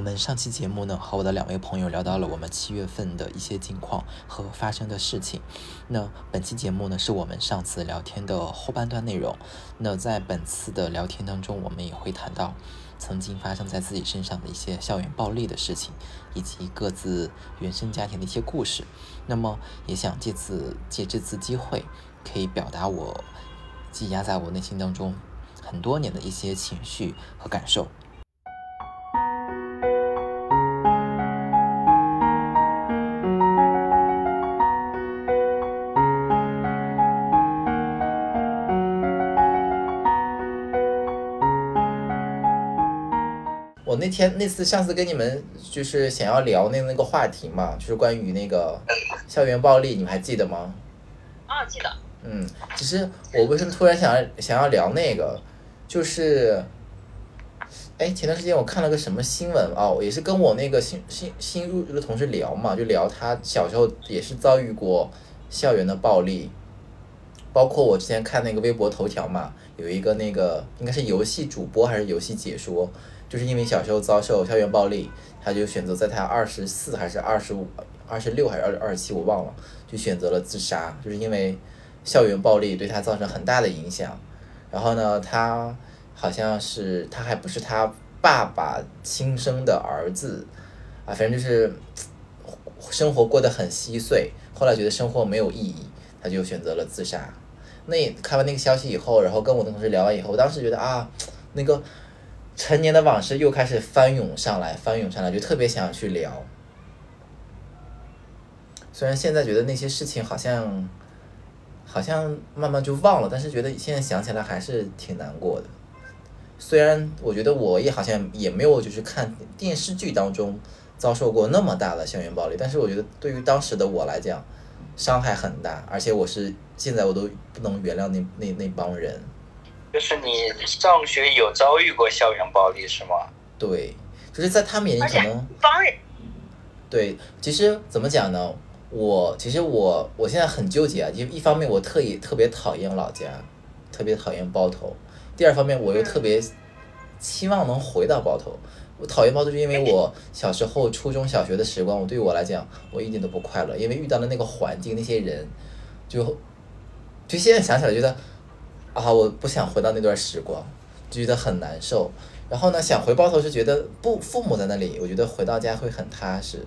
我们上期节目呢，和我的两位朋友聊到了我们七月份的一些近况和发生的事情。那本期节目呢，是我们上次聊天的后半段内容。那在本次的聊天当中，我们也会谈到曾经发生在自己身上的一些校园暴力的事情，以及各自原生家庭的一些故事。那么，也想借此借这次机会，可以表达我积压在我内心当中很多年的一些情绪和感受。天那次上次跟你们就是想要聊那那个话题嘛，就是关于那个校园暴力，你们还记得吗？啊，记得。嗯，其实我为什么突然想要想要聊那个，就是，哎，前段时间我看了个什么新闻哦，也是跟我那个新新新入职的同事聊嘛，就聊他小时候也是遭遇过校园的暴力，包括我之前看那个微博头条嘛，有一个那个应该是游戏主播还是游戏解说，就是因为小时候遭受校园暴力，他就选择在他二十四还是二十五、二十六还是二二十七我忘了，就选择了自杀，就是因为校园暴力对他造成很大的影响。然后呢，他好像是他还不是他爸爸亲生的儿子啊，反正就是生活过得很稀碎，后来觉得生活没有意义，他就选择了自杀。那看完那个消息以后，然后跟我的同事聊完以后，我当时觉得啊，那个陈年的往事又开始翻涌上来，翻涌上来，就特别想去聊。虽然现在觉得那些事情好像，好像慢慢就忘了，但是觉得现在想起来还是挺难过的。虽然我觉得我也好像也没有就是看电视剧当中遭受过那么大的校园暴力，但是我觉得对于当时的我来讲，伤害很大，而且我是现在我都不能原谅那那那帮人。就是你上学有遭遇过校园暴力是吗？对，就是在他们眼里可能帮人对，其实怎么讲呢？我其实我我现在很纠结啊，就一方面我特意特别讨厌老家，特别讨厌包头；第二方面我又特别期望能回到包头。我讨厌包头，是因为我小时候初中小学的时光，我对于我来讲，我一点都不快乐，因为遇到的那个环境那些人，就就现在想起来觉得啊，我不想回到那段时光，就觉得很难受。然后呢，想回包头是觉得不父母在那里，我觉得回到家会很踏实。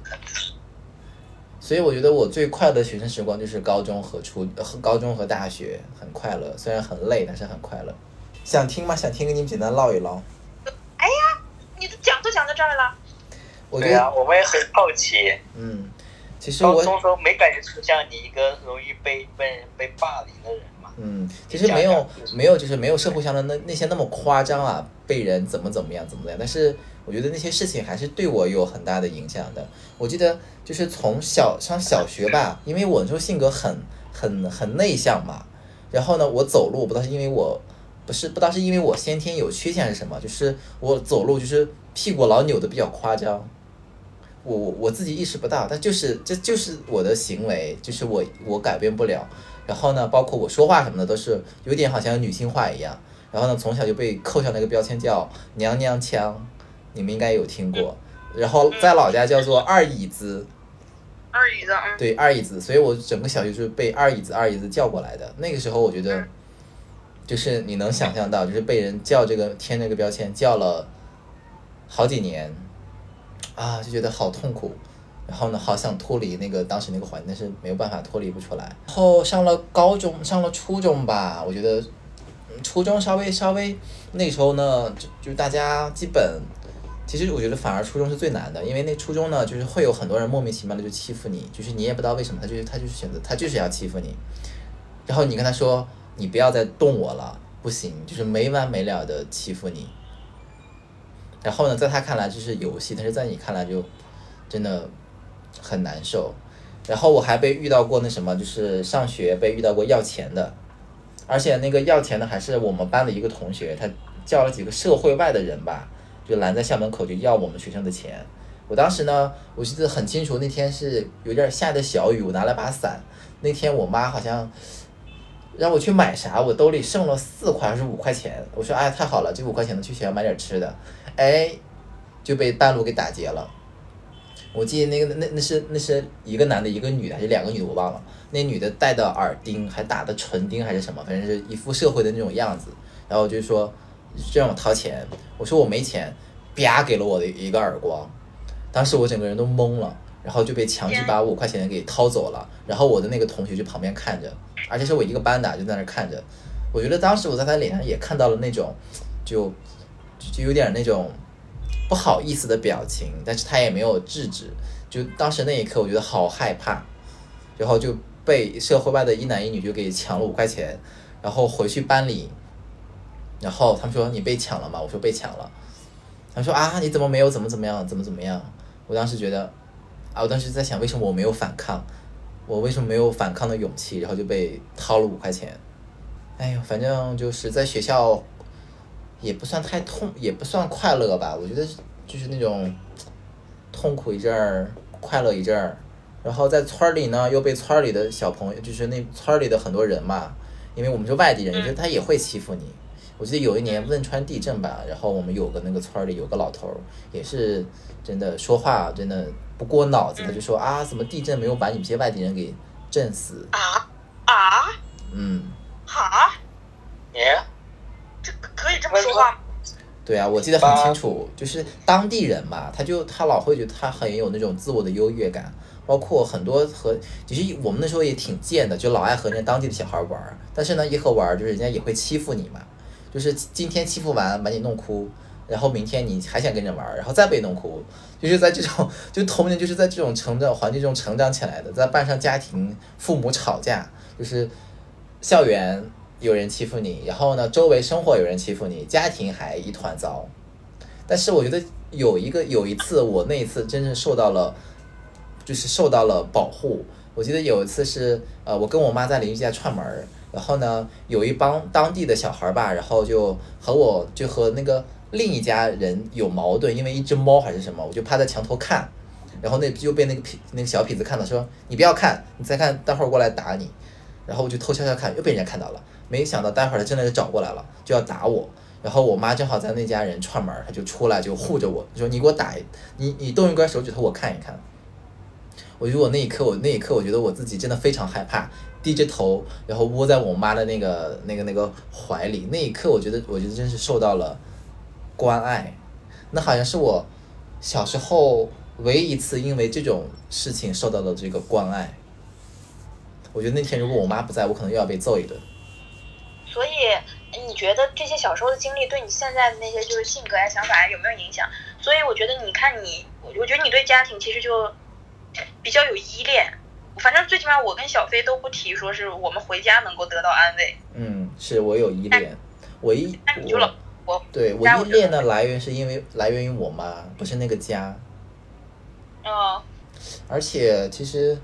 所以我觉得我最快乐的学生时光就是高中和初高中和大学，很快乐，虽然很累，但是很快乐。想听吗？想听，跟你们简单唠一唠。哎呀你都讲都讲到这儿了，我觉得，对啊，我们也很好奇。嗯，其实高我中时候没感觉出像你一个容易被被被霸凌的人嘛？嗯，其实没有没有，就是没有社会上的那那些那么夸张啊，被人怎么怎么样怎么样。但是我觉得那些事情还是对我有很大的影响的。我记得就是从小上小学吧，因为我那时候性格很很很内向嘛，然后呢，我走路不知道是因为我不是不知道是因为我先天有缺陷还是什么，就是我走路就是屁股老扭的比较夸张。我我我自己意识不到，但就是这就是我的行为，就是我我改变不了。然后呢，包括我说话什么的都是有点好像女性化一样。然后呢，从小就被扣上了一个标签叫娘娘腔，你们应该有听过。然后在老家叫做二椅子，二椅子，嗯，对二椅子，所以我整个小学就是被二椅子二椅子叫过来的。那个时候我觉得，就是你能想象到，就是被人叫这个贴这个标签叫了好几年，啊，就觉得好痛苦。然后呢，好想脱离那个当时那个环境，但是没有办法脱离不出来。然后上了高中，上了初中吧，我觉得，初中稍微稍微那时候呢，就就大家基本，其实我觉得反而初中是最难的，因为那初中呢，就是会有很多人莫名其妙的就欺负你，就是你也不知道为什么，他就是他就是选择他就是要欺负你，然后你跟他说你不要再动我了，不行，就是没完没了的欺负你。然后呢，在他看来这是游戏，但是在你看来就真的很难受。然后我还被遇到过那什么，就是上学被遇到过要钱的，而且那个要钱的还是我们班的一个同学，他叫了几个社会外的人吧，就拦在校门口就要我们学生的钱。我当时呢，我记得很清楚，那天是有点下的小雨，我拿了把伞。那天我妈好像让我去买啥，我兜里剩了四块还是五块钱。我说哎太好了，这五块钱能去学校买点吃的。哎，就被半路给打劫了。我记得那个那那是那是一个男的，一个女的，还是两个女的，我忘了。那女的戴的耳钉，还打的唇钉还是什么，反正是一副社会的那种样子。然后就说就让我掏钱，我说我没钱，啪给了我的一个耳光。当时我整个人都懵了，然后就被强制把五块钱给掏走了。然后我的那个同学就旁边看着，而且是我一个班的，就在那看着。我觉得当时我在他脸上也看到了那种，就就有点那种。不好意思的表情，但是他也没有制止。就当时那一刻，我觉得好害怕，然后就被社会外的一男一女就给抢了五块钱，然后回去班里，然后他们说你被抢了吗？我说被抢了。他们说啊你怎么没有怎么怎么样怎么怎么样？我当时觉得啊我当时在想为什么我没有反抗，我为什么没有反抗的勇气？然后就被掏了五块钱。哎呦，反正就是在学校。也不算太痛，也不算快乐吧。我觉得就是那种痛苦一阵儿，快乐一阵儿。然后在村儿里呢，又被村儿里的小朋友，就是那村儿里的很多人嘛，因为我们是外地人，觉得他也会欺负你。我记得有一年汶川地震吧，然后我们有个那个村儿里有个老头儿，也是真的说话真的不过脑子，他就说啊，怎么地震没有把你们这些外地人给震死？啊啊！嗯。哈？耶？说话？对啊，我记得很清楚，就是当地人嘛，他就他老会觉得他很有那种自我的优越感，包括很多和其实我们那时候也挺贱的，就老爱和人家当地的小孩玩儿，但是呢，一和玩儿就是人家也会欺负你嘛，就是今天欺负完把你弄哭，然后明天你还想跟着玩儿，然后再被弄哭，就是在这种就童年就是在这种成长环境中成长起来的，在班上家庭父母吵架，就是校园。有人欺负你，然后呢，周围生活有人欺负你，家庭还一团糟。但是我觉得有一个有一次，我那一次真正受到了，就是受到了保护。我记得有一次是，呃，我跟我妈在邻居家串门儿，然后呢，有一帮当地的小孩儿吧，然后就和我就和那个另一家人有矛盾，因为一只猫还是什么，我就趴在墙头看，然后那就被那个痞那个小痞子看到，说你不要看，你再看，待会儿过来打你。然后我就偷悄悄看，又被人家看到了。没想到待会儿他真的就找过来了，就要打我。然后我妈正好在那家人串门，他就出来就护着我，说：“你给我打，你你动一根手指头，我看一看。”我如果那一刻，我那一刻，我觉得我自己真的非常害怕，低着头，然后窝在我妈的那个那个那个怀里。那一刻，我觉得，我觉得真是受到了关爱。那好像是我小时候唯一一次因为这种事情受到了这个关爱。我觉得那天如果我妈不在，我可能又要被揍一顿。所以你觉得这些小时候的经历对你现在的那些就是性格呀、想法呀有没有影响？所以我觉得，你看你，我我觉得你对家庭其实就比较有依恋。反正最起码我跟小飞都不提说是我们回家能够得到安慰。嗯，是我有依恋，我依我我对我依恋的来源是因为来源于我妈，不是那个家。哦。而且其实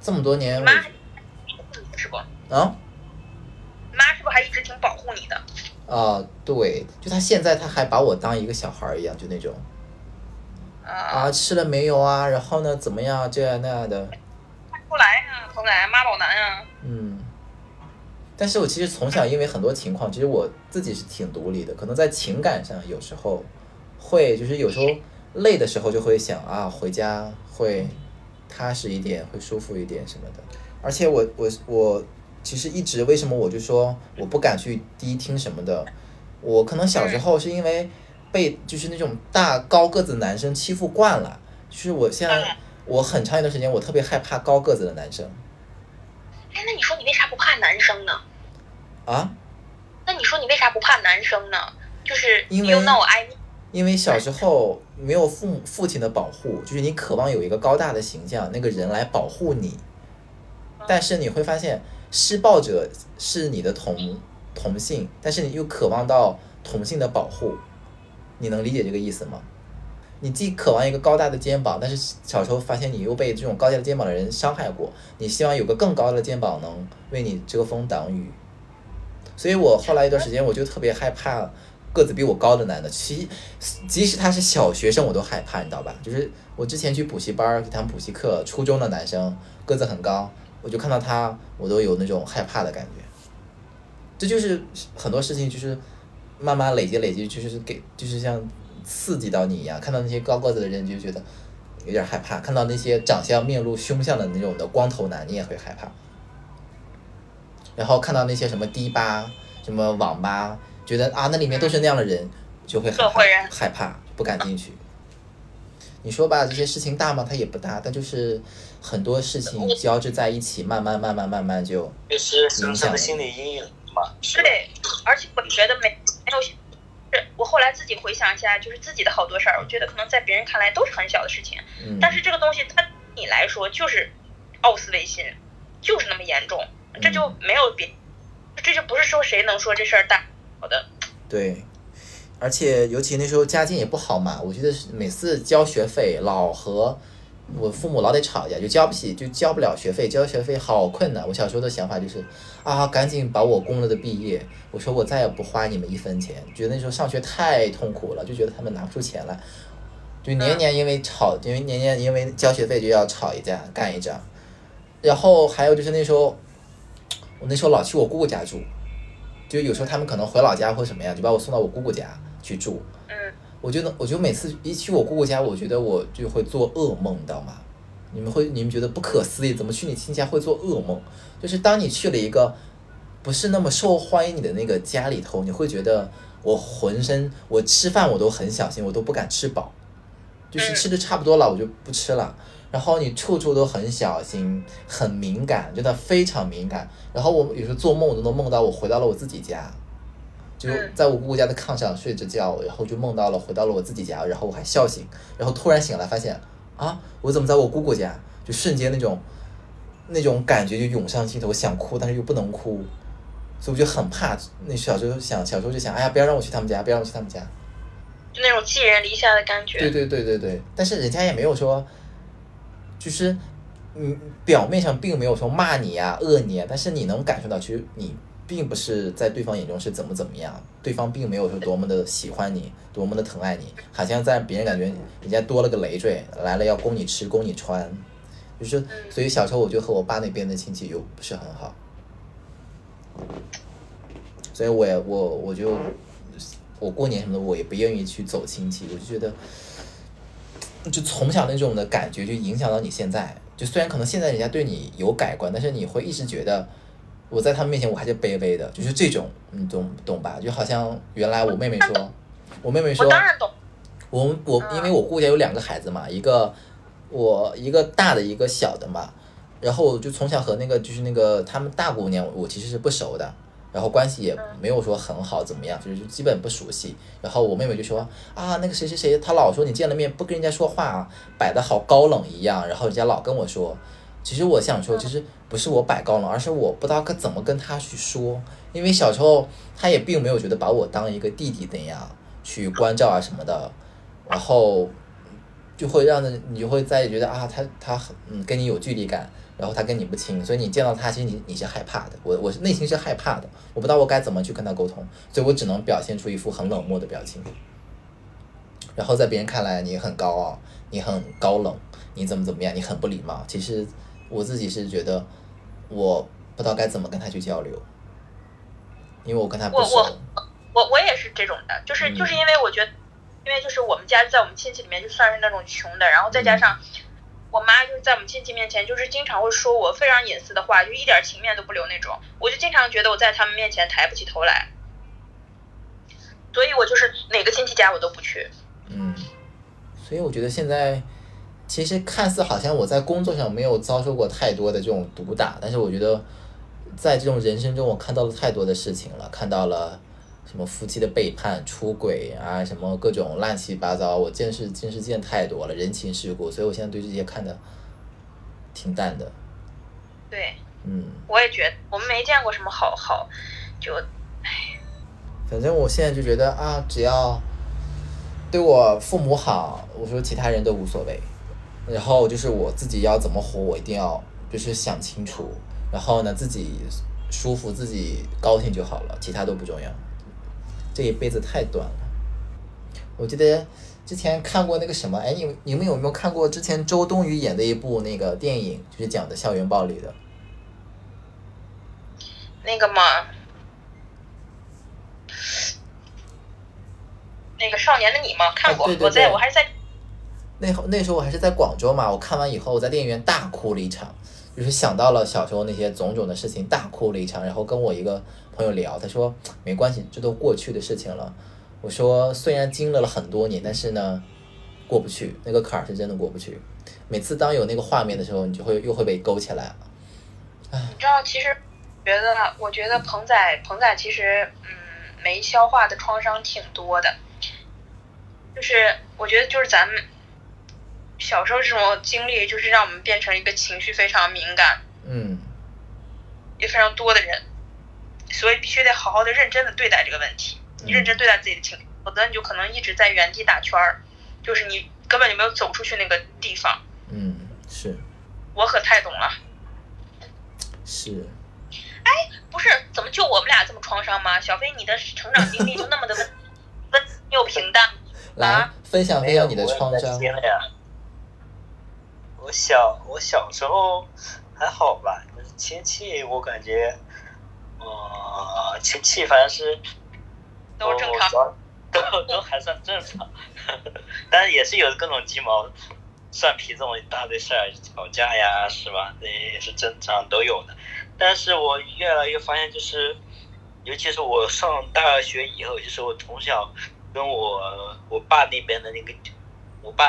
这么多年。是不？啊？妈是不是还一直挺保护你的？啊，对，就他现在他还把我当一个小孩一样，就那种。啊，吃了没有啊？然后呢？怎么样？这样那样的。看不出来呀！从来妈宝男啊。嗯。但是我其实从小因为很多情况，其实我自己是挺独立的。可能在情感上，有时候会就是有时候累的时候就会想啊，回家会踏实一点，会舒服一点什么的。而且我我我其实一直为什么我就说我不敢去低听什么的，我可能小时候是因为被就是那种大高个子男生欺负惯了，就是我现在我很长一段时间我特别害怕高个子的男生。哎，那你说你为啥不怕男生呢？啊？那你说你为啥不怕男生呢？就是因为因为小时候没有父母父亲的保护，就是你渴望有一个高大的形象，那个人来保护你。但是你会发现，施暴者是你的同同性，但是你又渴望到同性的保护，你能理解这个意思吗？你既渴望一个高大的肩膀，但是小时候发现你又被这种高大的肩膀的人伤害过，你希望有个更高的肩膀能为你遮风挡雨。所以我后来一段时间我就特别害怕个子比我高的男的，其即使他是小学生我都害怕，你知道吧？就是我之前去补习班给他们补习课，初中的男生个子很高。我就看到他，我都有那种害怕的感觉。这就是很多事情，就是慢慢累积累积，就是给，就是像刺激到你一样。看到那些高个子的人，就觉得有点害怕；看到那些长相面露凶相的那种的光头男，你也会害怕。然后看到那些什么迪吧、什么网吧，觉得啊那里面都是那样的人，就会害怕不敢进去。你说吧，这些事情大吗？它也不大，但就是很多事情交织在一起，慢慢慢慢慢慢就就是形成的心理阴影嘛。对，而且我觉得没没有，是我后来自己回想一下，就是自己的好多事儿，我觉得可能在别人看来都是很小的事情，嗯，但是这个东西它对你来说就是奥斯维辛，就是那么严重，这就没有别，这就不是说谁能说这事儿大好的，对，而且尤其那时候家境也不好嘛，我觉得每次交学费老和我父母老得吵架，就交不起，就交不了学费，交学费好困难。我小时候的想法就是啊，赶紧把我供了的毕业，我说我再也不花你们一分钱，觉得那时候上学太痛苦了，就觉得他们拿不出钱来，就年年因为吵，因为年年因为交学费就要吵一架，干一仗。然后还有就是那时候，我那时候老去我姑姑家住，就有时候他们可能回老家或什么样，就把我送到我姑姑家去住。嗯我觉得，我就每次一去我姑姑家，我觉得我就会做噩梦，你知道吗？你们会，你们觉得不可思议，怎么去你亲戚家会做噩梦？就是当你去了一个不是那么受欢迎你的那个家里头，你会觉得我浑身，我吃饭我都很小心，我都不敢吃饱，就是吃的差不多了，我就不吃了。然后你处处都很小心，很敏感，真的非常敏感。然后我有时候做梦，我都能梦到我回到了我自己家，就嗯在我姑姑家的炕上睡着觉，然后就梦到了回到了我自己家，然后我还笑醒，然后突然醒来发现啊，我怎么在我姑姑家？就瞬间那种那种感觉就涌上心头，想哭但是又不能哭，所以我就很怕。那小时候想，小时候就想，哎呀，不要让我去他们家，不要让我去他们家。就那种寄人篱下的感觉。对对对对对，但是人家也没有说，就是嗯，表面上并没有说骂你呀、恶你啊，但是你能感受到，其实你并不是在对方眼中是怎么怎么样，对方并没有说多么的喜欢你，多么的疼爱你，好像在别人感觉人家多了个累赘，来了要供你吃供你穿，就是所以小时候我就和我爸那边的亲戚又不是很好，所以我也我我就我过年什么的我也不愿意去走亲戚，我就觉得。就从小那种的感觉就影响到你现在。就虽然可能现在人家对你有改观，但是你会一直觉得我在他们面前我还是卑微的，就是这种，你懂懂吧？就好像原来我妹妹说，我妹妹说我，当然懂，我我因为我姑家有两个孩子嘛，一个我一个大的，一个小的嘛，然后我就从小和那个就是那个他们大姑娘，我其实是不熟的，然后关系也没有说很好怎么样，就是基本不熟悉。然后我妹妹就说啊，那个谁谁谁，他老说你见了面不跟人家说话啊，摆的好高冷一样，然后人家老跟我说。其实我想说，其实不是我摆高冷，而是我不知道该怎么跟他去说，因为小时候他也并没有觉得把我当一个弟弟那样去关照啊什么的，然后就会让人你就会在觉得啊，他他很嗯跟你有距离感，然后他跟你不亲，所以你见到他，其实你你是害怕的，我我是内心是害怕的，我不知道我该怎么去跟他沟通，所以我只能表现出一副很冷漠的表情，然后在别人看来你很高傲，你很高冷，你怎么怎么样，你很不礼貌，其实我自己是觉得我不知道该怎么跟他去交流，因为我跟他不我熟，我我我也是这种的，就是嗯就是因为我觉得，因为就是我们家在我们亲戚里面就算是那种穷的，然后再嗯。加上我妈就是在我们亲戚面前就是经常会说我非常隐私的话，就一点情面都不留那种，我就经常觉得我在他们面前抬不起头来，所以我就是哪个亲戚家我都不去。嗯，所以我觉得现在其实看似好像我在工作上没有遭受过太多的这种毒打，但是我觉得在这种人生中，我看到了太多的事情了，看到了什么夫妻的背叛、出轨啊，什么各种乱七八糟，我见识见识见太多了，人情世故，所以我现在对这些看的挺淡的。对，嗯，我也觉得我们没见过什么好好，就唉反正我现在就觉得啊，只要对我父母好，我说其他人都无所谓。然后就是我自己要怎么活，我一定要就是想清楚。然后呢，自己舒服，自己高兴就好了，其他都不重要。这一辈子太短了。我记得之前看过那个什么，哎，你你们有没有看过之前周冬雨演的一部那个电影，就是讲的校园暴力的？那个嘛，那个少年的你吗？看过，啊对对我在我还是在那会那时候我还是在广州嘛，我看完以后我在电影院大哭了一场，就是想到了小时候那些种种的事情，大哭了一场。然后跟我一个朋友聊，他说没关系，这都过去的事情了。我说虽然经历了很多年，但是呢，过不去，那个坎儿是真的过不去。每次当有那个画面的时候，你就会又会被勾起来了。你知道，其实觉得，我觉得鹏仔，鹏仔其实，嗯，没消化的创伤挺多的。就是我觉得，就是咱们小时候这种经历，就是让我们变成一个情绪非常敏感嗯也非常多的人，所以必须得好好的、认真的对待这个问题，你认真对待自己的情绪，否则你就可能一直在原地打圈儿，就是你根本就没有走出去那个地方。嗯，是我可太懂了。是，哎不是，怎么就我们俩这么创伤吗？小飞，你的成长经历就那么的温温又平淡来啊？分享分享你的创伤。听了呀。我小我小时候还好吧，就是亲戚我感觉，呃，亲戚反正是都正常。我 都都还算正常，但是也是有各种鸡毛蒜皮这种一大堆事儿，吵架呀，是吧？这也是正常都有的。但是我越来越发现，就是尤其是我上大学以后，就是我从小跟我我爸那边的那个，我爸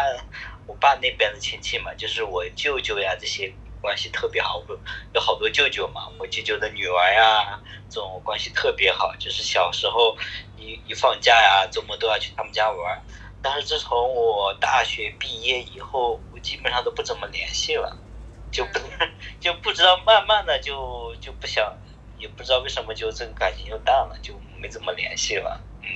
我爸那边的亲戚嘛，就是我舅舅呀这些关系特别好，我有好多舅舅嘛，我舅舅的女儿呀，这种关系特别好，就是小时候一一放假呀，周末都要去他们家玩。但是自从我大学毕业以后，我基本上都不怎么联系了，就不 就不知道慢慢的就就不想，也不知道为什么就这个感情就淡了，就没怎么联系了。嗯，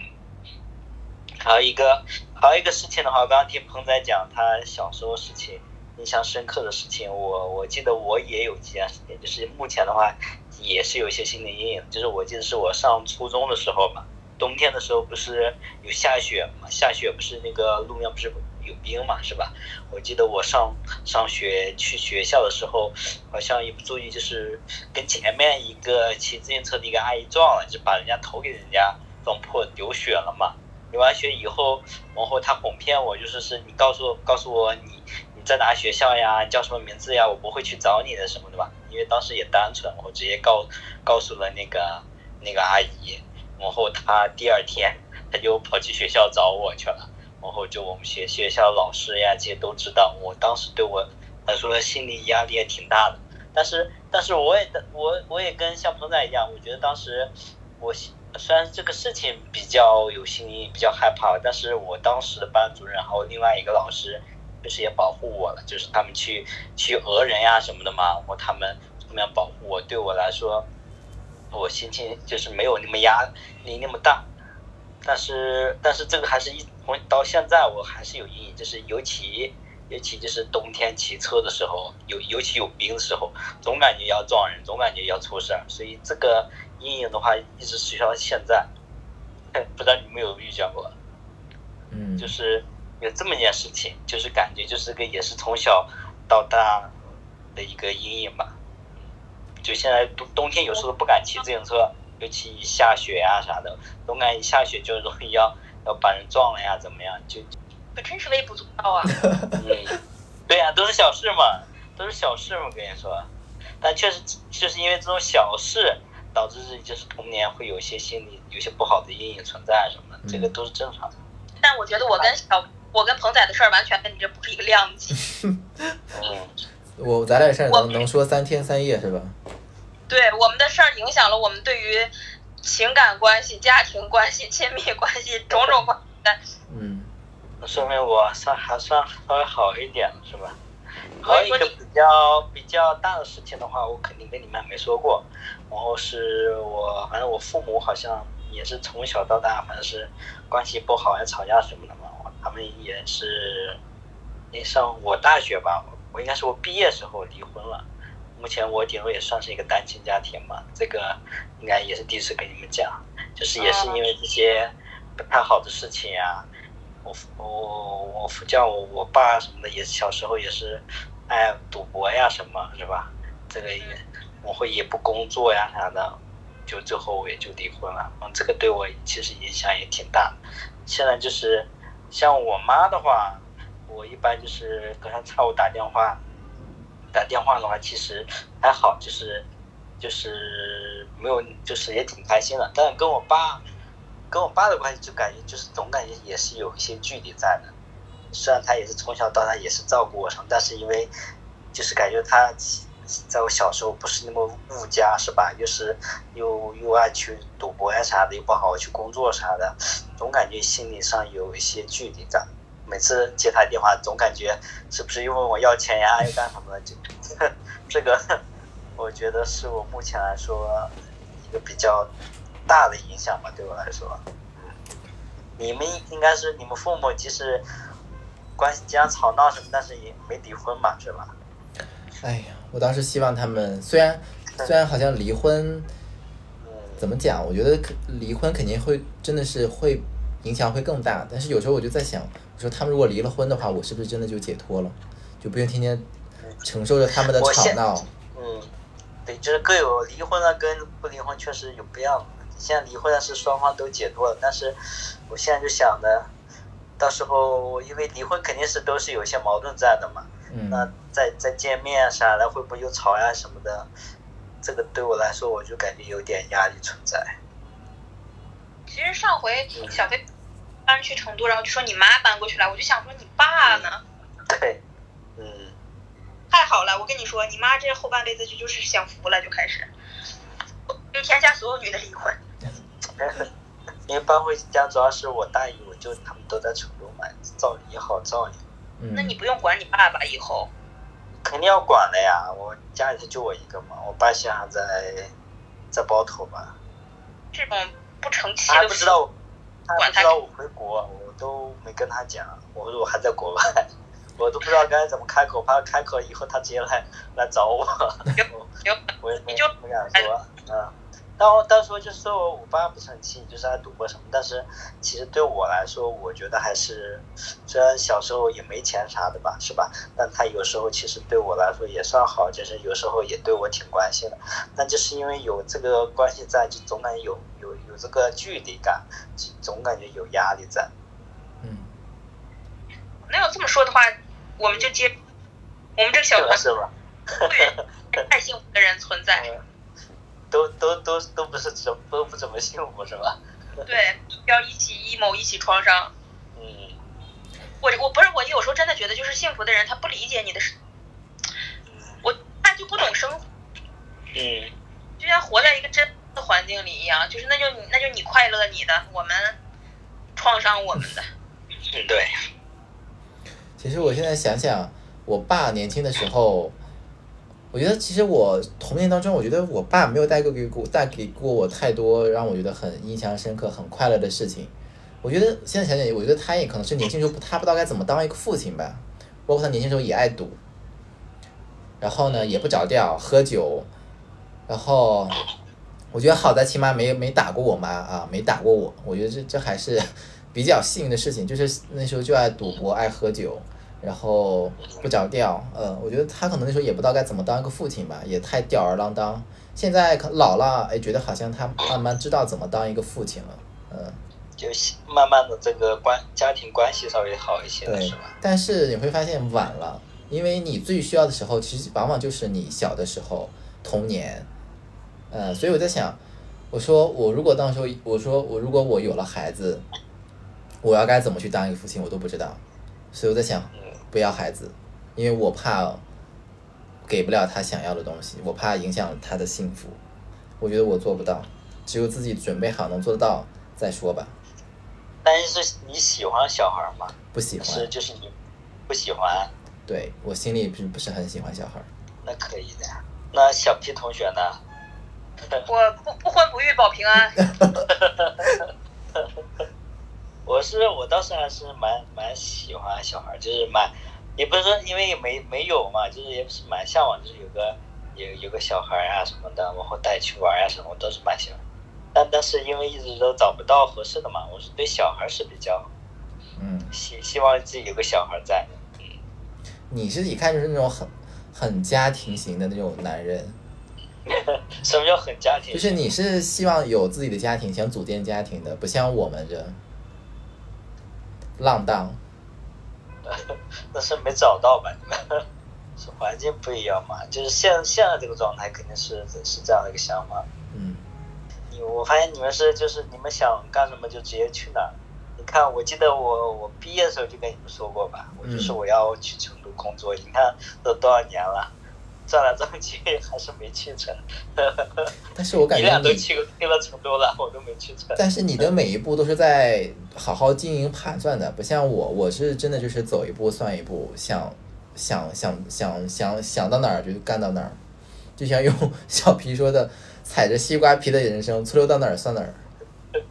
还有一个还有一个事情的话，我刚刚听鹏仔讲他小时候事情，印象深刻的事情，我我记得我也有几件事情，就是目前的话也是有一些心理阴影，就是我记得是我上初中的时候吧，冬天的时候不是有下雪嘛，下雪不是那个路面不是有冰嘛，是吧？我记得我上上学去学校的时候，好像一不注意就是跟前面一个骑自行车的一个阿姨撞了，就把人家头给人家撞破流血了嘛。流完血以后，然后他哄骗我，就是是你告诉告诉我你在哪学校呀，叫什么名字呀，我不会去找你的什么的吧？因为当时也单纯，我直接告告诉了那个那个阿姨，然后她第二天她就跑去学校找我去了，然后就我们学学校老师呀这些都知道，我当时对我来说心理压力也挺大的，但是但是我也我我也跟像鹏仔一样，我觉得当时我虽然这个事情比较有心理比较害怕，但是我当时的班主任还有另外一个老师，就是也保护我了，就是他们去去讹人呀什么的嘛，我他们他们要保护我，对我来说，我心情就是没有那么压力那么大，但是但是这个还是一从到现在我还是有阴影，就是尤其尤其就是冬天骑车的时候，有尤其有冰的时候，总感觉要撞人，总感觉要出事儿，所以这个阴影的话一直持续到现在。不知道你们有没有遇见过？嗯，就是有这么一件事情，就是感觉就是个也是从小到大的一个阴影吧。就现在冬冬天有时候不敢骑自行车，尤其下雪呀、啥的，总感觉一下雪就容易要要把人撞了呀，怎么样？就可真是微不足道啊！嗯，对呀、都是小事嘛，都是小事嘛，跟你说。但确实就是因为这种小事，导致自己就是童年会有一些心理有些不好的阴影存在什么的，这个都是正常的。但我觉得我跟小我跟鹏仔的事儿完全跟你这不是一个量级。嗯，我咱俩事儿能能说三天三夜是吧？对我们的事儿影响了我们对于情感关系、家庭关系、亲密关系种种关系。嗯那说明我算还算稍微好一点，是吧？还有一个比较比较大的事情的话，我肯定跟你们没说过。然后是我，反正我父母好像也是从小到大，反正是关系不好，还吵架什么的嘛。他们也是，那上我大学吧，我应该是我毕业时候离婚了。目前我顶多也算是一个单亲家庭嘛，这个应该也是第一次跟你们讲，就是也是因为这些不太好的事情呀、我我我叫我我爸什么的也是小时候也是爱赌博呀什么是吧？这个也我会也不工作呀啥的，就最后我也就离婚了。嗯，这个对我其实影响也挺大。现在就是像我妈的话，我一般就是隔三差五打电话，打电话的话其实还好，就是就是没有，就是也挺开心的。但是跟我爸跟我爸的关系就感觉就是总感觉也是有一些距离在的。虽然他也是从小到大也是照顾我什么，但是因为就是感觉他在我小时候不是那么顾家是吧？就是又又爱去赌博呀啥的，又不好好去工作啥的，总感觉心理上有一些距离感。每次接他电话，总感觉是不是又问我要钱呀，又干什么的？就 这个，我觉得是我目前来说一个比较大的影响吧，对我来说。你们应该是你们父母即使关系经常吵闹什么，但是也没离婚嘛，是吧？哎呀，我当时希望他们虽然虽然好像离婚，怎么讲？我觉得可离婚肯定会真的是会影响会更大，但是有时候我就在想，我说他们如果离了婚的话，我是不是真的就解脱了，就不用天天承受着他们的吵闹？嗯，对，就是各有离婚了跟不离婚确实有不一样。现在离婚了是双方都解脱了，但是我现在就想着，到时候因为离婚肯定是都是有一些矛盾在的嘛，嗯，那再再见面啥的会不会又吵呀什么的？这个对我来说我就感觉有点压力存在。其实上回小飞搬去成都，然后就说你妈搬过去了，我就想说你爸呢？对，嗯，太好了，我跟你说，你妈这后半辈子就就是享福了，就开始，给天下所有女的离婚。因为搬回家主要是我大姨，我舅他们都在成都嘛，照理也好照应。嗯。那你不用管你爸爸以后，肯定要管的呀，我家里头就我一个嘛，我爸现在还在在包头吧，这种不成器他不知道我，他还不知道我回国，我都没跟他讲，我说我还在国外，我都不知道该怎么开口，怕开口以后他直接来来找我，我 我也没你就没敢说，嗯。但我但说就是说我我爸不是很气，就是爱赌博什么，但是其实对我来说，我觉得还是虽然小时候也没钱啥的吧，是吧？但他有时候其实对我来说也算好，就是有时候也对我挺关心的。但就是因为有这个关系在，就总感觉有有有这个距离感，总感觉有压力在。嗯，那要这么说的话，我们就接我们这个小团是吧？是吧？队 太幸福的人存在，嗯都都都都不是怎都不怎么幸福是吧？对，要一起 emo，一起创伤。嗯，我我不是我有时候真的觉得，就是幸福的人他不理解你的生，我他就不懂生活，嗯，就像活在一个真的环境里一样，就是那就那就你快乐你的，我们创伤我们的。嗯，对，其实我现在想想，我爸年轻的时候，我觉得其实我童年当中，我觉得我爸没有带过给过带给过我太多让我觉得很印象深刻、很快乐的事情。我觉得现在想想，我觉得他也可能是年轻时候他不知道该怎么当一个父亲吧，包括他年轻时候也爱赌，然后呢也不着调喝酒，然后我觉得好在起码没没打过我妈啊，没打过我，我觉得这这还是比较幸运的事情，就是那时候就爱赌博爱喝酒，然后不着调，嗯，我觉得他可能那时候也不知道该怎么当一个父亲吧，也太吊儿郎当。现在可老了，哎，觉得好像他慢慢知道怎么当一个父亲了，嗯，就慢慢的这个关家庭关系稍微好一些了，对是吧？。但是你会发现晚了，因为你最需要的时候，其实往往就是你小的时候，童年，呃，所以我在想，我说我如果到时候，我说我如果我有了孩子，我要该怎么去当一个父亲，我都不知道，所以我在想，嗯不要孩子，因为我怕给不了他想要的东西，我怕影响他的幸福，我觉得我做不到，只有自己准备好能做得到再说吧，但是你喜欢小孩吗？不喜欢是，就是你不喜欢，对我心里不是不是很喜欢小孩。那可以的。那小 P 同学呢？我不不婚不育保平安。我是我倒是还是蛮蛮喜欢小孩，就是蛮，也不是说因为没没有嘛，就是也是蛮向往，就是有个有有个小孩啊什么的，然后带去玩啊什么，我都是蛮喜欢。但但是因为一直都找不到合适的嘛，我是对小孩是比较嗯，希希望自己有个小孩在。嗯你是一看就是那种很很家庭型的那种男人，什么叫很家庭？就是你是希望有自己的家庭，想组建家庭的，不像我们这。浪荡。那是没找到吧？你们是 环境不一样嘛？就是现现在这个状态肯定是是这样的一个想法。嗯，你我发现你们是就是你们想干什么就直接去哪儿。你看，我记得我我毕业的时候就跟你们说过吧，我就说我要去成都工作。你看都多少年了，转来转去还是没去成。但是我感觉你，俩都去去了成都了，我都没去成。但是你的每一步都是在好好经营盘算的，不像我，我是真的就是走一步算一步，想想想想想想到哪儿就干到哪儿，就像用 小皮说的，踩着西瓜皮的人生，粗溜到哪儿算哪儿。对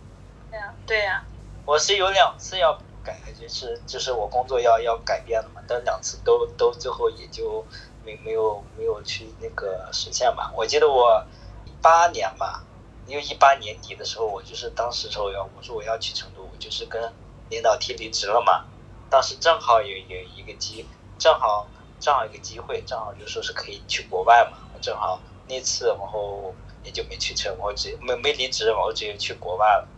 呀，对呀，我是有两次要改，就是就是我工作要要改变的嘛，但两次都都最后也就没没有没有去那个实现吧。我记得我一八年吧，因为一八年底的时候，我就是当时时候要我说我要去成都，我就是跟领导提离职了嘛。当时正好有有一个机，正好正好一个机会，正好就说是可以去国外嘛。我正好那次，然后也就没去成，我直没没离职，我直接去国外了。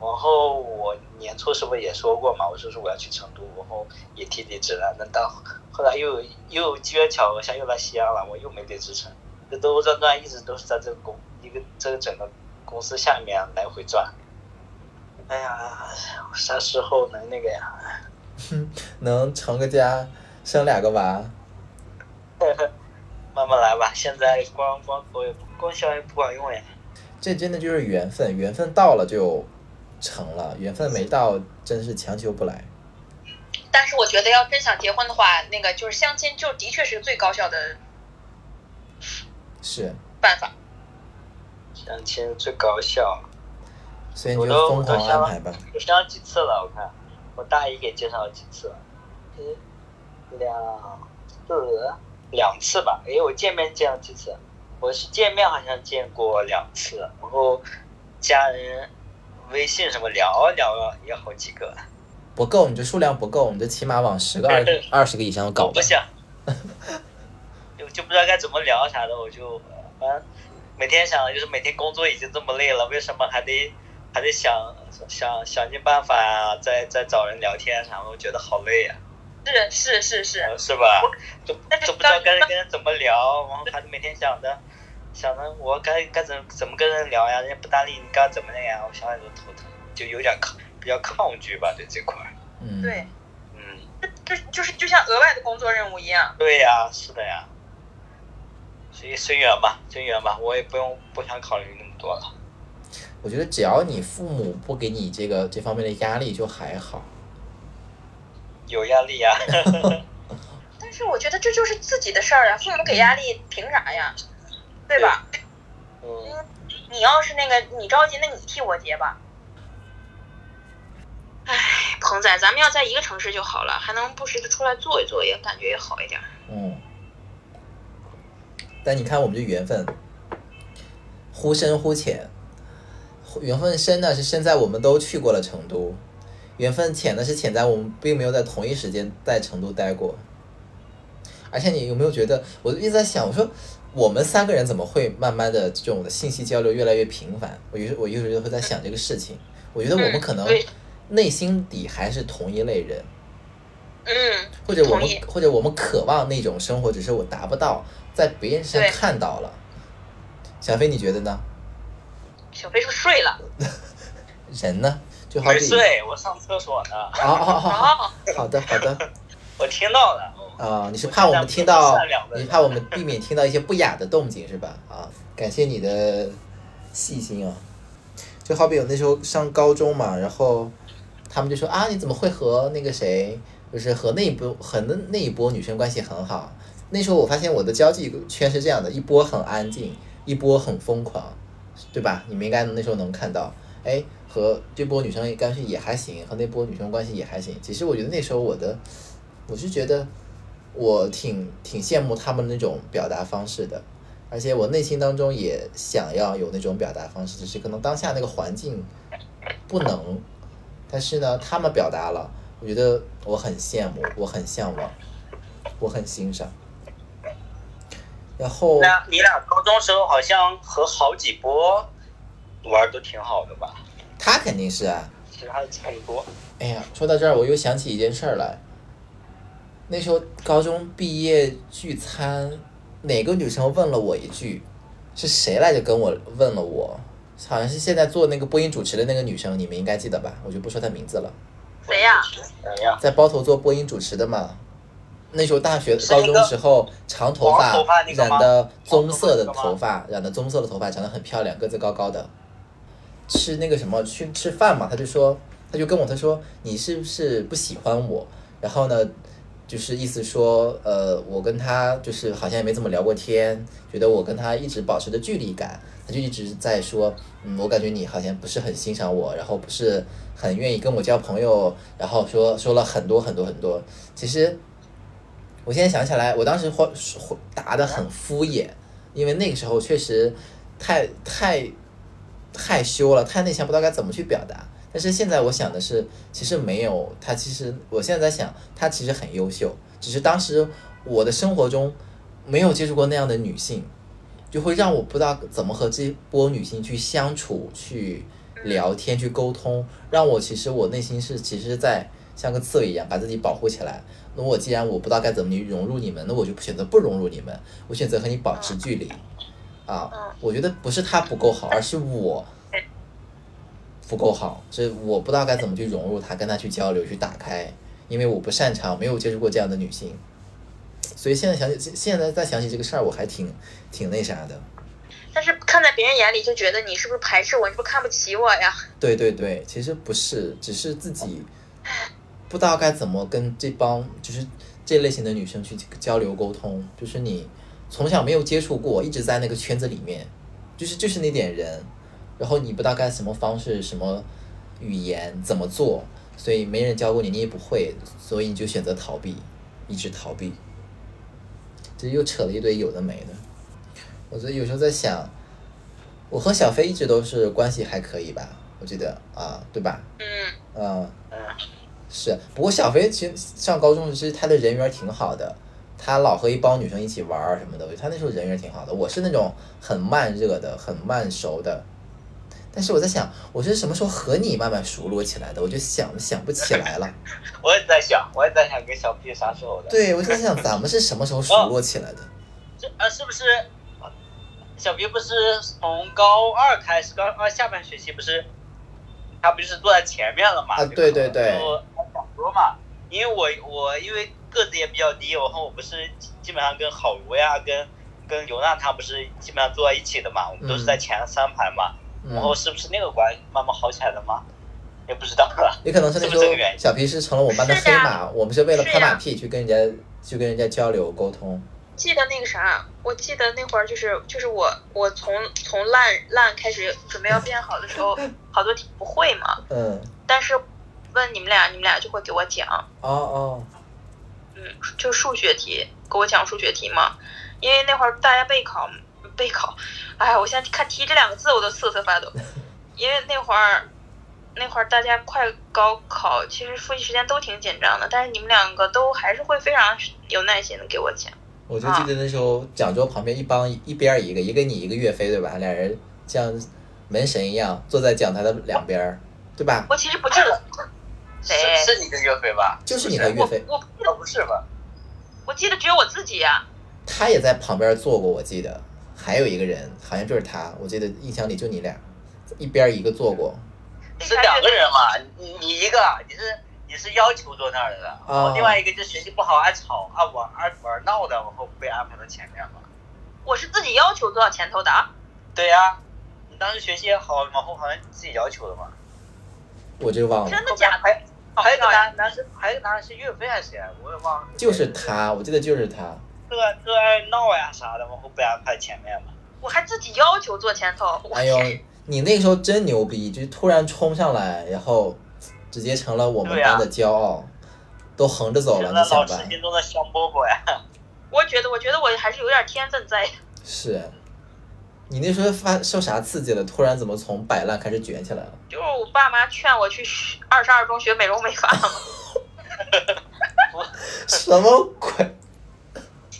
然后我年初是不也说过嘛？我说是我要去成都，然后也提离职了。那到后来又有又有机缘巧合下又来西安了，我又没得职成。这兜兜转转一直都是在这个公一个这个整个公司下面来回转。哎呀，啥时候能那个呀？能成个家，生两个娃，慢慢来吧。现在光光光光效也不管用呀。这真的就是缘分，缘分到了就成了，缘分没到真是强求不来。但是我觉得要真想结婚的话，那个就是相亲，就的确是最高效的是，办法。相亲最高效，所以你就疯狂安排吧。我相几次了？我看我大姨给介绍了几次了，一、两、次、两次吧。哎，我见面见了几次？我是见面好像见过两次，然后家人微信什么聊聊了也好几个。不够，你这数量不够，你这起码往十个、二十、二十个以上搞吧。不。想，就就不知道该怎么聊啥的，我就反正每天想就是每天工作已经这么累了，为什么还得还得想想想尽办法啊，再再找人聊天啥的，我觉得好累呀、是是是是，是吧？都但是都不知道跟人跟人怎么聊，然后还是每天想着想着我该该怎怎么跟人聊呀，人家不搭理你该怎么的呀，我想想就头疼，就有点抗比较抗拒吧对这块儿。嗯，对，嗯，就就是就像额外的工作任务一样。对呀，是的呀。所以随缘吧，随缘吧，我也不用不想考虑那么多了。我觉得只要你父母不给你这个这方面的压力，就还好。有压力呀，但是我觉得这就是自己的事儿啊，父母给压力凭啥呀？对吧？嗯，你要是那个你着急，那你替我结吧。唉，鹏仔，咱们要在一个城市就好了，还能不时的出来坐一坐，也感觉也好一点。嗯。但你看，我们这缘分，忽深忽浅。缘分深呢，是深在我们都去过了成都；缘分浅呢，是浅在我们并没有在同一时间在成都待过。而且你有没有觉得，我一直在想，我说我们三个人怎么会慢慢的这种的信息交流越来越频繁？我有时我有时候会在想这个事情。我觉得我们可能内心底还是同一类人。嗯，或者我们或者我们渴望那种生活，只是我达不到，在别人身上看到了。小飞，你觉得呢？小飞是睡了？人呢？就好比没睡，我上厕所呢，啊啊啊啊！哦，好的好的 我听到了。啊，你是怕我们听到你怕我们避免听到一些不雅的动静是吧？啊，感谢你的细心啊。就好比我那时候上高中嘛，然后他们就说啊，你怎么会和那个谁，就是和那一波和那那一波女生关系很好？那时候我发现我的交际圈是这样的，一波很安静，一波很疯狂，对吧？你们应该那时候能看到，哎，和这波女生关系也还行，和那波女生关系也还行。其实我觉得那时候我的，我是觉得我挺挺羡慕他们那种表达方式的，而且我内心当中也想要有那种表达方式，只是可能当下那个环境不能。但是呢，他们表达了，我觉得我很羡慕，我很向往，我很欣赏。然后那你俩高中时候好像和好几波玩都挺好的吧？他肯定是啊，其他的差不多。哎呀，说到这儿我又想起一件事儿来。那时候高中毕业聚餐，哪个女生问了我一句，是谁来着？跟我问了我，好像是现在做那个播音主持的那个女生，你们应该记得吧？我就不说她名字了。谁呀？谁呀？在包头做播音主持的嘛。那时候大学、高中时候，长头发染的棕色的头发，染的棕色的头发，长得很漂亮，个子高高的。吃那个什么去吃饭嘛，他就说，他就跟我他说你是不是不喜欢我？然后呢，就是意思说，呃，我跟他就是好像也没怎么聊过天，觉得我跟他一直保持着距离感，他就一直在说，嗯，我感觉你好像不是很欣赏我，然后不是很愿意跟我交朋友，然后说说了很多很多很多。其实我现在想起来，我当时回回答的很敷衍，因为那个时候确实太太害羞了，太内向，不知道该怎么去表达。但是现在我想的是，其实没有他，其实我现在在想，他其实很优秀，只是当时我的生活中没有接触过那样的女性，就会让我不知道怎么和这波女性去相处、去聊天、去沟通，让我其实我内心是其实在像个刺猬一样把自己保护起来。那我既然我不知道该怎么去融入你们，那我就选择不融入你们，我选择和你保持距离。啊，我觉得不是他不够好，而是我不够好，是我不知道该怎么去融入他，跟他去交流、去打开，因为我不擅长，没有接触过这样的女性，所以现在想起，现在再想起这个事儿，我还挺挺那啥的。但是看在别人眼里就觉得你是不是排斥我，你是不是看不起我呀？对对对，其实不是，只是自己不知道该怎么跟这帮就是这类型的女生去交流沟通，就是你从小没有接触过，一直在那个圈子里面，就是就是那点人，然后你不知道该什么方式、什么语言怎么做，所以没人教过你，你也不会，所以你就选择逃避，一直逃避，这又扯了一堆有的没的。我觉得有时候在想，我和小飞一直都是关系还可以吧，我觉得啊，对吧？嗯，嗯，嗯，是。不过小飞其实上高中时，他的人缘挺好的，他老和一帮女生一起玩儿什么的，他那时候人缘挺好的。我是那种很慢热的、很慢熟的。但是我在想，我是什么时候和你慢慢熟络起来的？我就想想不起来了。我也在想，我也在想跟小 P 啥时候的。对，我在想咱们是什么时候熟络起来的？这呃是不是小 P 不是从高二开始，高二下半学期不是他不就是坐在前面了嘛？啊对对对就讲说嘛，因为我我因为个子也比较低，然后我不是基基本上跟郝如呀、跟跟刘娜他不是基本上坐在一起的嘛，我们都是在前三排嘛。然后嗯，是不是那个关系慢慢好起来了吗？也不知道了。也可能是那时候小皮是成了我们班的黑马，我们是为了拍马屁去跟人家去跟人家交流沟通。记得那个啥，我记得那会儿就是就是我我从从烂烂开始准备要变好的时候，好多题不会嘛，嗯，但是问你们俩，你们俩就会给我讲，哦哦，嗯，就数学题，给我讲数学题嘛，因为那会儿大家备考备考，哎，我现在看题这两个字我都瑟瑟发抖，因为那会儿那会儿大家快高考，其实复习时间都挺紧张的，但是你们两个都还是会非常有耐心的给我讲。我就记得那时候讲桌旁边一帮一边一个，一个你一个岳飞，对吧？俩人像门神一样坐在讲台的两边，对吧？我其实不记得谁，是是你跟岳飞吧？就是你和岳我飞，我哦，不是吧？我记得只有我自己呀、他也在旁边坐过，我记得还有一个人，好像就是他，我记得印象里就你俩，一边一个坐过。是两个人嘛？你你一个你是你是要求坐那儿的，然后另外一个就学习不好爱吵爱玩爱玩闹的，然后被安排到前面嘛。我是自己要求坐到前头的啊。对呀、你当时学习也好，往后好像自己要求的嘛。我就忘了，真的假的？还还有个男男生，还有个男生是岳飞还是谁啊？我也忘了。就是他，我记得就是他。特特爱闹呀啥的，然后被安排前面嘛。我还自己要求坐前头。我哎呦，你那个时候真牛逼，就突然冲上来，然后直接成了我们班的骄傲，都横着走了，成了你想吧老师？心中的香饽饽呀。我觉得，我觉得我还是有点天分在。是，你那时候发受啥刺激了？突然怎么从摆烂开始卷起来了？就是我爸妈劝我去二十二中学美容美发嘛，什么鬼？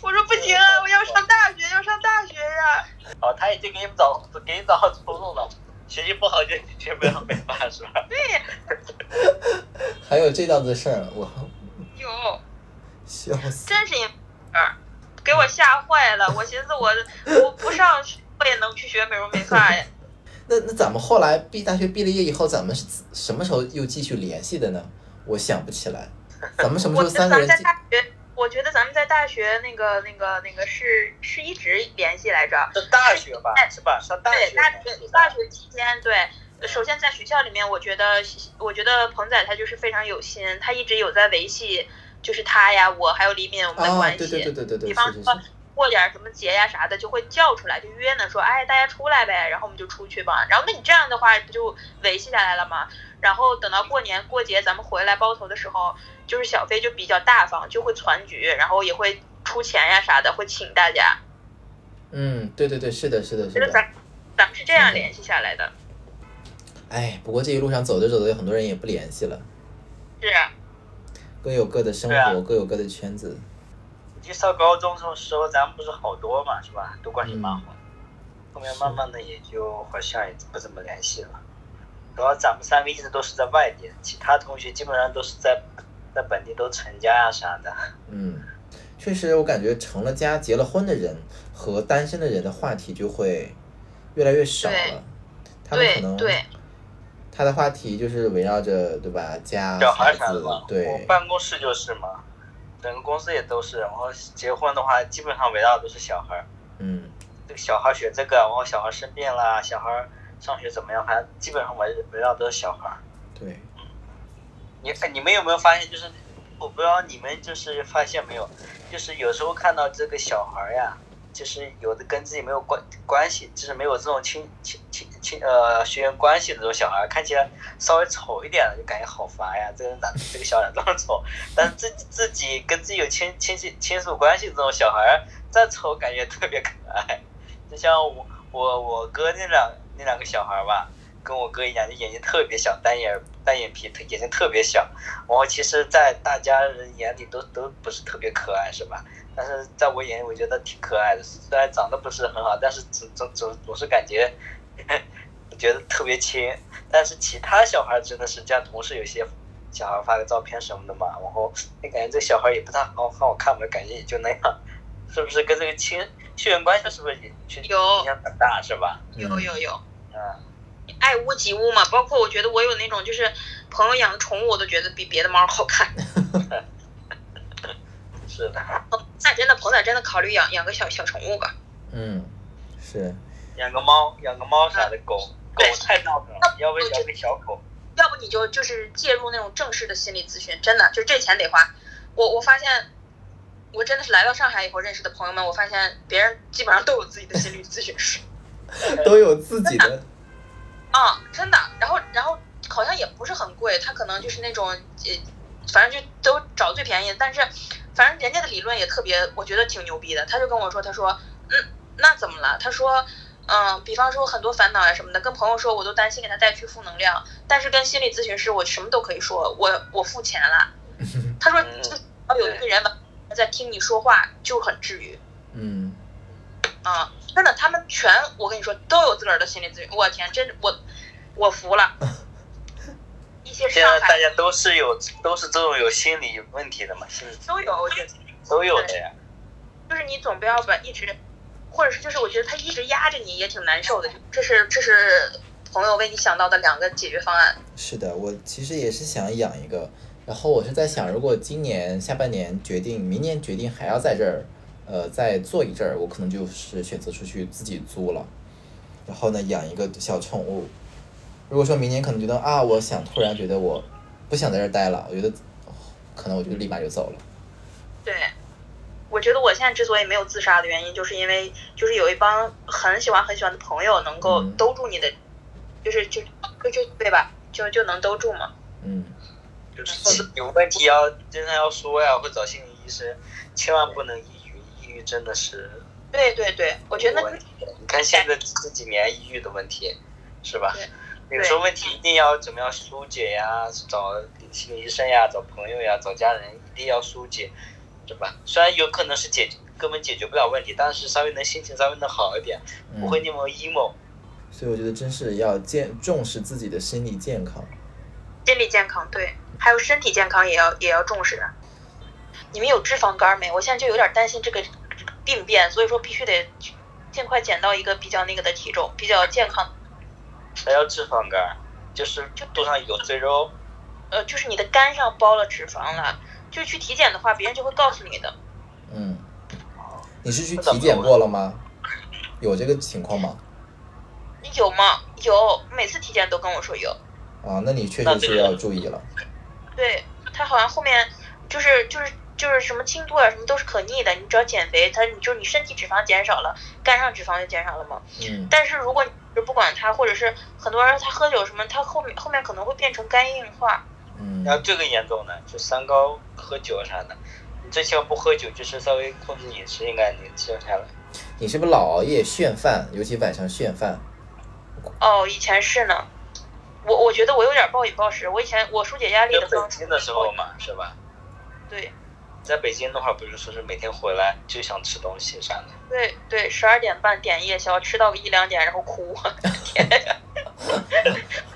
我说不行啊，我要上大学，要上大学呀、哦，他已经给你们找给你找好出路了。学习不好就学不了美发是吧？对，还有这档子事儿，我有，笑死。真是给我吓坏了。我寻思我我不上学我也能去学美容美发呀。那那咱们后来毕大学毕了业以后，咱们是什么时候又继续联系的呢？我想不起来，咱们什么时候三个人继？大学，我觉得咱们在大学那个那个那个是是一直联系来着。上大学吧，是吧？上大对，学大学大学期间，对，首先在学校里面，我觉得我觉得鹏仔他就是非常有心，他一直有在维系，就是他呀，我还有李敏我们的啊，关系。对对对对对对，比方说是是是，过点什么节呀啥的，就会叫出来，就约呢，说哎大家出来呗，然后我们就出去吧。然后那你这样的话不就维系下来了吗？然后等到过年过节咱们回来包头的时候，就是小飞就比较大方，就会攒局，然后也会出钱呀啥的，会请大家。嗯，对对对，是的，是的，是的。咱咱们是这样联系下来的。哎，不过这一路上走着走着，有很多人也不联系了，是啊，各有各的生活，各有各的圈子。你上高中的时候，咱们不是好多嘛，是吧？都关系蛮好后面慢慢的也就好像也不怎么联系了。主要咱们三个一直都是在外地，其他同学基本上都是在在本地都成家呀、啥的。嗯，确实，我感觉成了家、结了婚的人和单身的人的话题就会越来越少了。他们可能对对，他的话题就是围绕着对吧，家、小孩孩子啥的嘛，，我对，办公室就是嘛，整个公司也都是。然后结婚的话，基本上围绕的都是小孩儿。嗯，这个小孩学这个，然后小孩生病了，小孩上学怎么样，反正基本上围围绕都是小孩儿。对，你哎你们有没有发现，就是我不知道你们就是发现没有，就是有时候看到这个小孩儿呀，就是有的跟自己没有关关系，就是没有这种亲亲亲亲呃血缘关系的这种小孩，看起来稍微丑一点的就感觉好烦呀，这个人咋这个小孩这么丑？但是自己 自己跟自己有亲亲戚亲属关系的这种小孩，再丑感觉特别可爱。就像我我我哥那两那两个小孩吧，跟我哥一样，就眼睛特别小，单眼单眼皮，特眼睛特别小。然后其实，在大家人眼里都都不是特别可爱，是吧？但是在我眼里，我觉得挺可爱的。虽然长得不是很好，但是总总总总是感觉，觉得特别亲。但是其他小孩真的是，像同事有些小孩发个照片什么的嘛，然后你感觉这小孩也不太好好看嘛，感觉也就那样，是不是？跟这个亲血缘关系是不是也有影响很大，是吧？有有有，嗯。爱屋及乌嘛。包括我觉得我有那种就是朋友养宠物，我都觉得比别的猫好看。是的，那真的，鹏仔真的考虑养养个小小宠物吧。嗯，是，养个猫，养个猫啥的，狗狗对太闹腾了，要不养个小狗。要不你就就是介入那种正式的心理咨询，真的就这钱得花。我我发现，我真的是来到上海以后认识的朋友们，我发现别人基本上都有自己的心理咨询师。都有自己的，啊、真的。然后然后好像也不是很贵，他可能就是那种呃，反正就都找最便宜的。但是反正人家的理论也特别，我觉得挺牛逼的。他就跟我说，他说，嗯，那怎么了？他说。嗯，比方说很多烦恼呀什么的，跟朋友说我都担心给他带去负能量，但是跟心理咨询师我什么都可以说，我我付钱了。他说有一个人在听你说话就很治愈嗯，啊、真的，他们全我跟你说都有自个儿的心理咨询，我天，真我我服了。一些现在大家都是有都是这种有心理问题的嘛，心理都有，我觉得都有的呀。就是你总不要把一直，或者是就是我觉得他一直压着你也挺难受的，这是这是朋友为你想到的两个解决方案。是的，我其实也是想养一个，然后我是在想，如果今年下半年决定，明年决定还要在这儿，呃，再做一阵儿，我可能就是选择出去自己租了，然后呢，养一个小宠物。如果说明年可能觉得啊，我想突然觉得我不想在这儿待了，我觉得可能我就立马就走了。对，我觉得我现在之所以没有自杀的原因，就是因为就是有一帮很喜欢很喜欢的朋友能够嗯兜住你的，就是就就就对吧？就就能兜住嘛。嗯，就是有问题要经常要说呀，或者找心理医生，千万不能抑郁，抑郁真的是对对对，我觉得。你看现在这几年抑郁的问题，是吧？有时候问题一定要怎么样疏解呀，找心理医生呀，找朋友呀，找家人，一定要疏解，是吧？虽然有可能是解根本解决不了问题，但是稍微能心情稍微能好一点，不会嗯，那么 emo。所以我觉得真是要健重视自己的心理健康。心理健康，对，还有身体健康也要也要重视。你们有脂肪肝没？我现在就有点担心这个病变，所以说必须得尽快减到一个比较那个的体重，比较健康。啥叫脂肪肝？就是肚上有赘肉。呃，就是你的肝上包了脂肪了，就去体检的话，别人就会告诉你的。嗯，你是去体检过了吗？有这个情况吗？有吗？有，每次体检都跟我说有。啊，那你确实是要注意了。对他好像后面就是就是就是什么轻度啊什么都是可逆的，你只要减肥，他你就是你身体脂肪减少了，肝上脂肪就减少了嘛。嗯。但是如果你不管他，或者是很多人他喝酒什么，他后面后面可能会变成肝硬化。嗯。然后这个严重的就三高、喝酒啥的，你最起码不喝酒，就是稍微控制饮食，应该能减下来。你是不是老熬夜炫饭，尤其晚上炫饭？哦，以前是呢。我我觉得我有点暴饮暴食。我以前我疏解压力的方式。北京的时候嘛，是吧？对。在北京的话，不是说是每天回来就想吃东西啥的。对对，十二点半点夜宵，吃到个一两点，然后哭。天呀！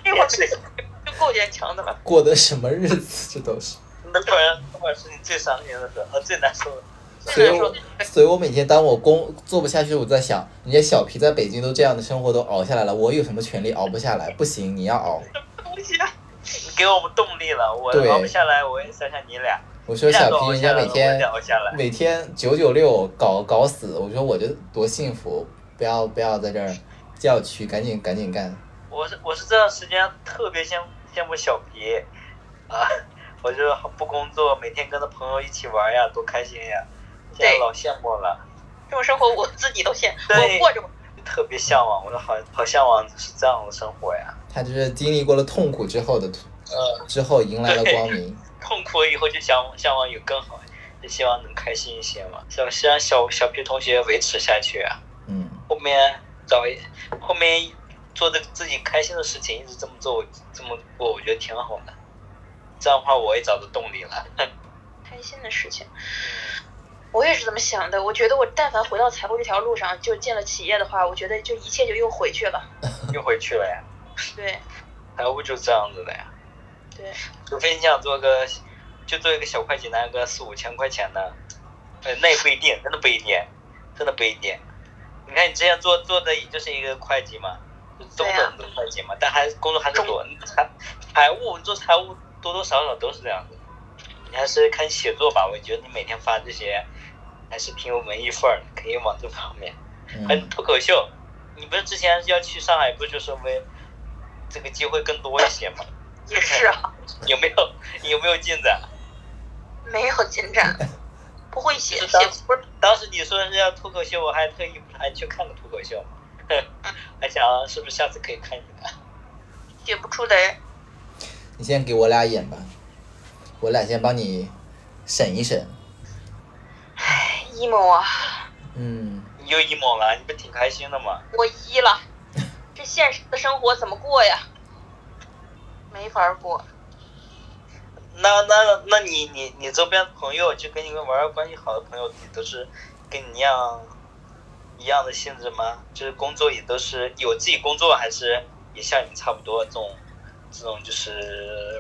那 会 够坚强的了。过的什么日子？这都是。那会儿那会儿是你最伤心的时候，最难受的。所以，我所以我每天当我工做不下去，我在想，人家小皮在北京都这样的生活都熬下来了，我有什么权利熬不下来？不行，你要熬。东西啊！给我们动力了，我熬不下来，我也想想你俩。我说小皮，人家每天每天九九六搞搞死，我说我这多幸福，不要不要在这儿叫屈，赶紧赶紧干。我是我是这段时间特别羡羡慕小皮啊，我就不工作，每天跟着朋友一起玩呀，多开心呀。现在，老羡慕了。这种生活我自己都羡，我过着。特别向往，我说好好向往是这样的生活呀。他就是经历过了痛苦之后的，呃，之后迎来了光明。痛苦以后就向向往有更好，就希望能开心一些嘛。想希望小小皮同学维持下去啊。嗯。后面找一，后面做的自己开心的事情，一直这么做，这么过，我觉得挺好的。这样的话，我也找到动力了。开心的事情。我也是这么想的，我觉得我但凡回到财务这条路上，就进了企业的话，我觉得就一切就又回去了。又回去了呀？对。财务就这样子的呀。对。除非你想做个，就做一个小会计，拿个四五千块钱的，呃，那也不一定，真的不一定，真的不一定。你看你之前做做的也就是一个会计嘛，就中等的会计嘛，但还工作还是多。财财务做财务多多少少都是这样子。你还是看写作吧，我觉得你每天发这些。还是挺有文艺范儿，可以往这方面。还有脱口秀，你不是之前要去上海，不就是为这个机会更多一些吗？也是啊。有没有有没有进展？没有进展，不会写写不是。当时你说是要脱口秀，我还特意还去看了脱口秀，还想是不是下次可以看你的？写不出来。你先给我俩演吧，我俩先帮你审一审。唉，emo 啊！嗯，你又 emo 了，你不挺开心的吗？我一了，这现实的生活怎么过呀？没法过。那那那你你你周边朋友就跟你们玩关系好的朋友，也都是跟你一样一样的性质吗？就是工作也都是有自己工作，还是也像你差不多这种这种就是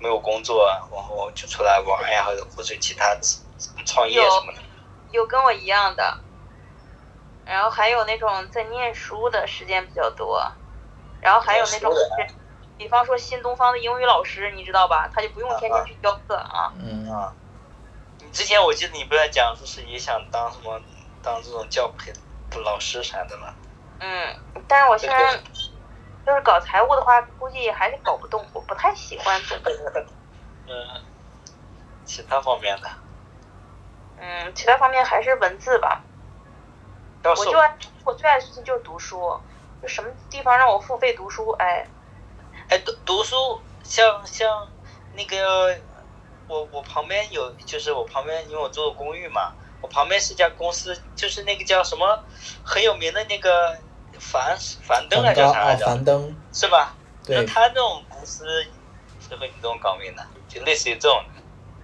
没有工作，然后就出来玩呀，或者或者其他。创业什么的，有跟我一样的，然后还有那种在念书的时间比较多，然后还有那种，比方说新东方的英语老师，你知道吧？他就不用天天去教课啊。嗯啊。你之前我记得你不在讲说是也想当什么当这种教培的老师啥的了？嗯，但是我现在就是搞财务的话，估计还是搞不动，我不太喜欢这个。嗯，其他方面的。嗯，其他方面还是文字吧。我就爱我最爱的事情就是读书，就什么地方让我付费读书，哎。哎，读读书，像像那个，我我旁边有，就是我旁边，因为我住的公寓嘛，我旁边是家公司，就是那个叫什么很有名的那个樊樊登还是叫啥来着？樊登。是吧？对。那他这种公司适合你这种岗位的，就类似于这种。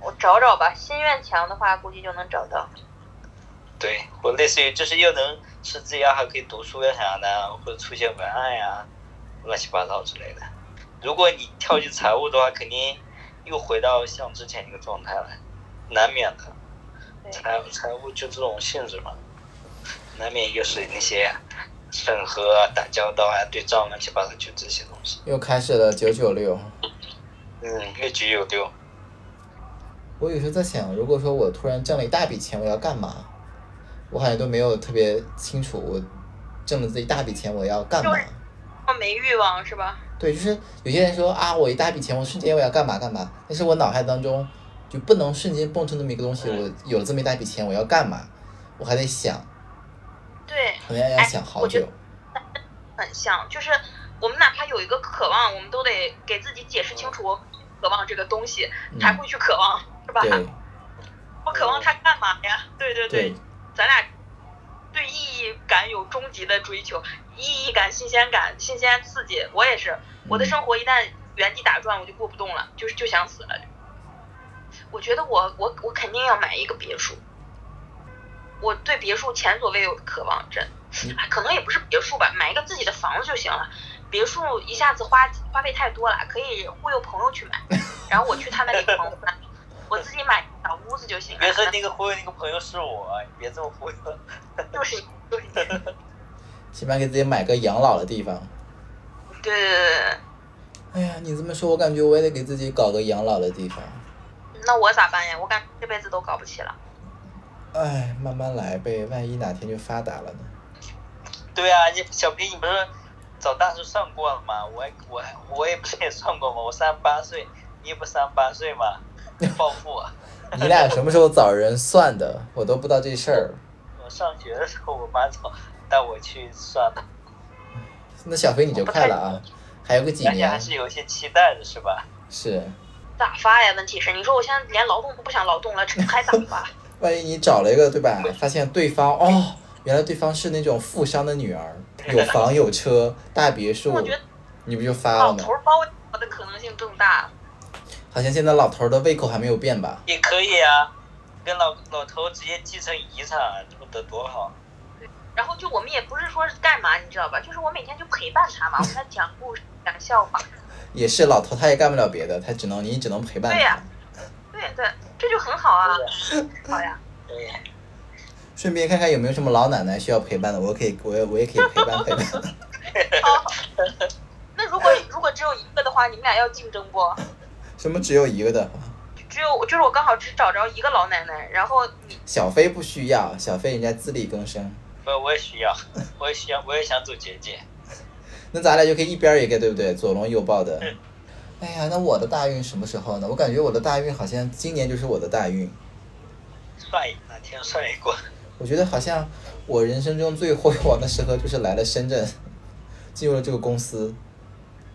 我找找吧，心愿强的话，估计就能找到。对，或类似于就是又能吃自呀，还可以读书呀啥的，或者出些文案呀，乱七八糟之类的。如果你跳进财务的话，肯定又回到像之前那个状态了，难免的。对财财务就这种性质嘛，难免又是那些审核啊、打交道啊、对账乱七八糟，就这些东西。又开始了九九六。嗯，越举有丢。我有时候在想，如果说我突然挣了一大笔钱，我要干嘛？我好像都没有特别清楚，我挣了这一大笔钱我要干嘛没欲望是吧？对，就是有些人说啊，我一大笔钱，我瞬间我要干嘛干嘛，但是我脑海当中就不能瞬间蹦出那么一个东西，我有了这么一大笔钱，我要干嘛？我还得想，对，可能要想好久我觉得。很像，就是我们哪怕有一个渴望，我们都得给自己解释清楚，我渴望这个东西，嗯才会去渴望，是吧？对 我渴望它干嘛呀？对对对，咱俩对意义感有终极的追求，意义感、新鲜感、新鲜刺激。我也是，我的嗯生活一旦原地打转，我就过不动了，就是就想死了。我觉得我我我肯定要买一个别墅，我对别墅前所未有的渴望，真嗯，哎可能也不是别墅吧，买一个自己的房子就行了。别墅一下子花花费太多了，可以忽悠朋友去买，然后我去他那里狂欢，我自己买小屋子就行了。别说那个忽悠那个朋友是我，你别这么忽悠。就是你，就是你。起码给自己买个养老的地方。对对对对哎呀，你这么说，我感觉我也得给自己搞个养老的地方。对，那我咋办呀？我感觉这辈子都搞不起了。哎，慢慢来呗，万一哪天就发达了呢？对啊，你小皮，你不是找大师算过了吗？我我我也不是也算过吗？我三十八岁，你也不三十八岁吗？暴富啊！你俩什么时候找人算的？我都不知道这事儿。我上学的时候，我妈找带我去算的，那小飞你就快了啊，还有个几年而且还。是有一些期待的，是吧？是，咋发呀？问题是，你说我现在连劳动都不想劳动了，这还咋发？万一你找了一个对吧？发现对方哦，原来对方是那种富商的女儿，有房有车，大别墅我觉得，你不就发了吗老头？儿包我的可能性更大。好像现在老头儿的胃口还没有变吧？也可以啊，跟老老头直接继承遗产，这不得多好？然后就我们也不是说是干嘛，你知道吧？就是我每天就陪伴他嘛，我给他讲故事、讲笑话。也是老头，他也干不了别的，他只能你只能陪伴他对呀。对对，这就很好啊，好呀。对，顺便看看有没有什么老奶奶需要陪伴的，我可以，我也我也可以陪伴陪伴。好。那如果如果只有一个的话，你们俩要竞争不？什么只有一个的？只有就是我刚好只找着一个老奶奶，然后你小飞不需要，小飞人家自力更生。不，我也需要，我也需要，我也想走捷径。那咱俩就可以一边儿一个，对不对？左拥右抱的。哎呀，那我的大运什么时候呢？我感觉我的大运好像今年就是我的大运。算一哪天算一过，我觉得好像我人生中最辉煌的时刻就是来了深圳，进入了这个公司。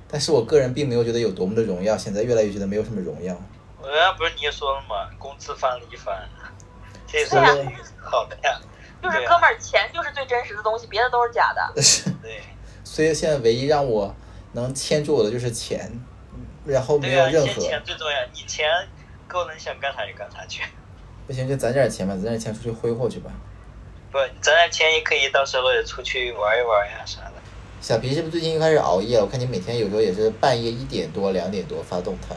但是我个人并没有觉得有多么的荣耀，现在越来越觉得没有什么荣耀。我刚刚不是你也说了吗？工资翻了一番，这也是好的呀。就是哥们儿，钱就是最真实的东西，别的都是假的。对，所以现在唯一让我能牵住我的就是钱，然后没对啊，钱有任何。钱最重要，你钱够了，你想干啥就干啥去。不行，就攒点钱吧，攒点钱出去挥霍去吧。不，攒点钱也可以，到时候也出去玩一玩呀啥的。小皮是不是最近又开始熬夜了？我看你每天有时候也是半夜一点多、两点多发动态。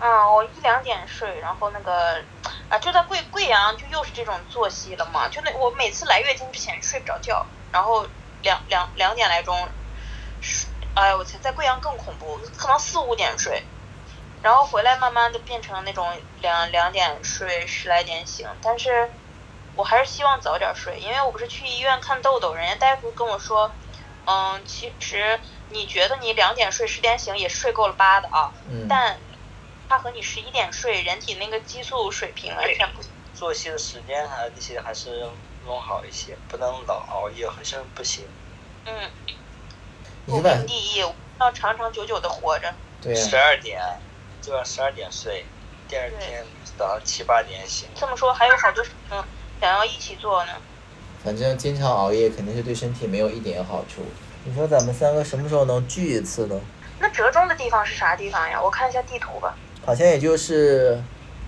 啊，我一两点睡，然后那个啊，就在贵贵阳，就又是这种作息了嘛。就那我每次来月经之前睡不着觉，然后两两两点来钟睡，哎我操，在贵阳更恐怖，可能四五点睡，然后回来慢慢的变成那种两两点睡，十来点醒。但是我还是希望早点睡，因为我不是去医院看痘痘，人家大夫跟我说，嗯，其实你觉得你两点睡十点醒也睡够了八的啊，嗯，但它和你十一点睡，人体那个激素水平完全不作息的时间啊，那些还是弄好一些，不能老熬夜，好像不行。嗯，不分第一，要长长久久的活着。对呀、十二点就要十二点睡，第二天早上七八点醒。这么说还有好多事情想要一起做呢。反正经常熬夜肯定是对身体没有一点好处。你说咱们三个什么时候能聚一次呢？那折中的地方是啥地方呀？我看一下地图吧。好像也就是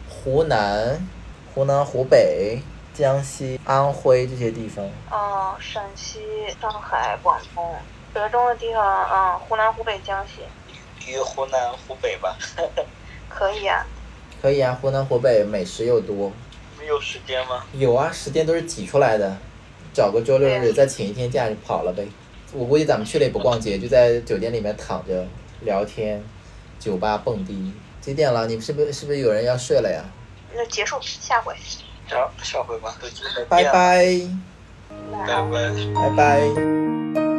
湖南、湖南、湖北、江西、安徽这些地方。哦，陕西、上海、广东，折中的地方，嗯，湖南、湖北、江西，于湖南、湖北吧。可以啊。可以啊，湖南湖北美食又多。没有时间吗？有啊，时间都是挤出来的，找个周六日再请一天假就跑了呗。我估计咱们去了也不逛街，就在酒店里面躺着聊天，酒吧蹦迪。几点了？你们是不是是不是有人要睡了呀？那结束，下回。下下回吧，拜拜，拜拜。拜拜。